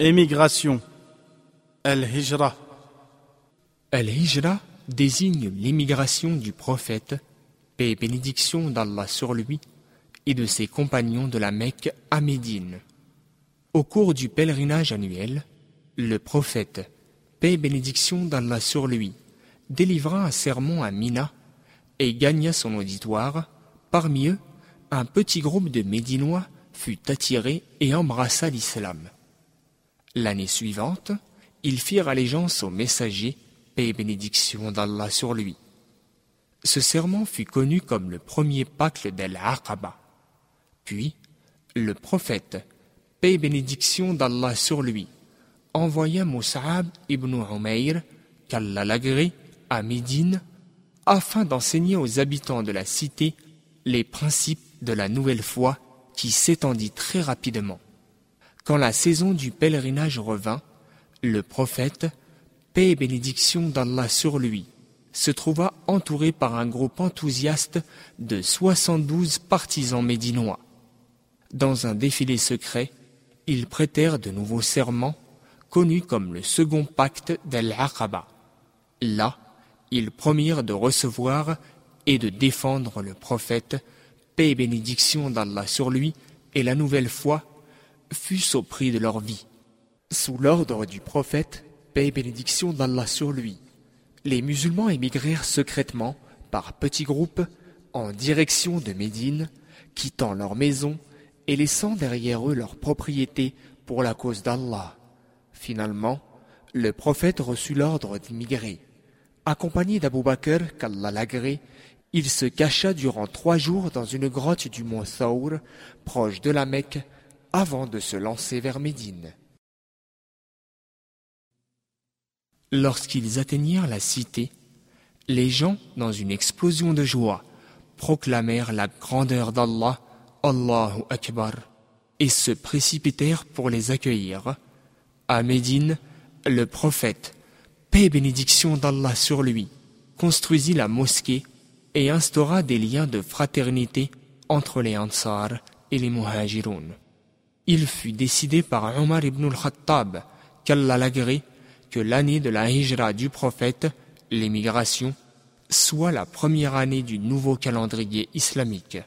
Émigration. Al-Hijra. Al-Hijra désigne l'émigration du prophète, paix et bénédiction d'Allah sur lui, et de ses compagnons de la Mecque à Médine. Au cours du pèlerinage annuel, le prophète, paix et bénédiction d'Allah sur lui, délivra un sermon à Mina et gagna son auditoire. Parmi eux, un petit groupe de Médinois fut attiré et embrassa l'islam. L'année suivante, ils firent allégeance au messager, paix et bénédiction d'Allah sur lui. Ce serment fut connu comme le premier pacte d'Al-Aqaba. Puis, le prophète, paix et bénédiction d'Allah sur lui, envoya Moussa'ab ibn Umayr, qu'Allah l'agré, à Médine, afin d'enseigner aux habitants de la cité les principes de la nouvelle foi qui s'étendit très rapidement. Quand la saison du pèlerinage revint, le prophète, paix et bénédiction d'Allah sur lui, se trouva entouré par un groupe enthousiaste de 72 partisans médinois. Dans un défilé secret, ils prêtèrent de nouveaux serments, connus comme le second pacte d'Al-Aqaba. Là, ils promirent de recevoir et de défendre le prophète, paix et bénédiction d'Allah sur lui, et la nouvelle foi fût au prix de leur vie. Sous l'ordre du prophète, paix et bénédiction d'Allah sur lui, les musulmans émigrèrent secrètement, par petits groupes, en direction de Médine, quittant leurs maisons et laissant derrière eux leurs propriétés pour la cause d'Allah. Finalement, le prophète reçut l'ordre d'immigrer. Accompagné d'Abou Bakr, qu'Allah l'agrée, il se cacha durant trois jours dans une grotte du mont Saour, proche de la Mecque, avant de se lancer vers Médine. Lorsqu'ils atteignirent la cité, les gens, dans une explosion de joie, proclamèrent la grandeur d'Allah, Allahu Akbar, et se précipitèrent pour les accueillir. À Médine, le prophète, paix et bénédiction d'Allah sur lui, construisit la mosquée et instaura des liens de fraternité entre les Ansar et les Muhajiroun. Il fut décidé par Omar ibn al-Khattab, qu'Allah l'agré, que l'année de la hijra du prophète, l'émigration, soit la première année du nouveau calendrier islamique.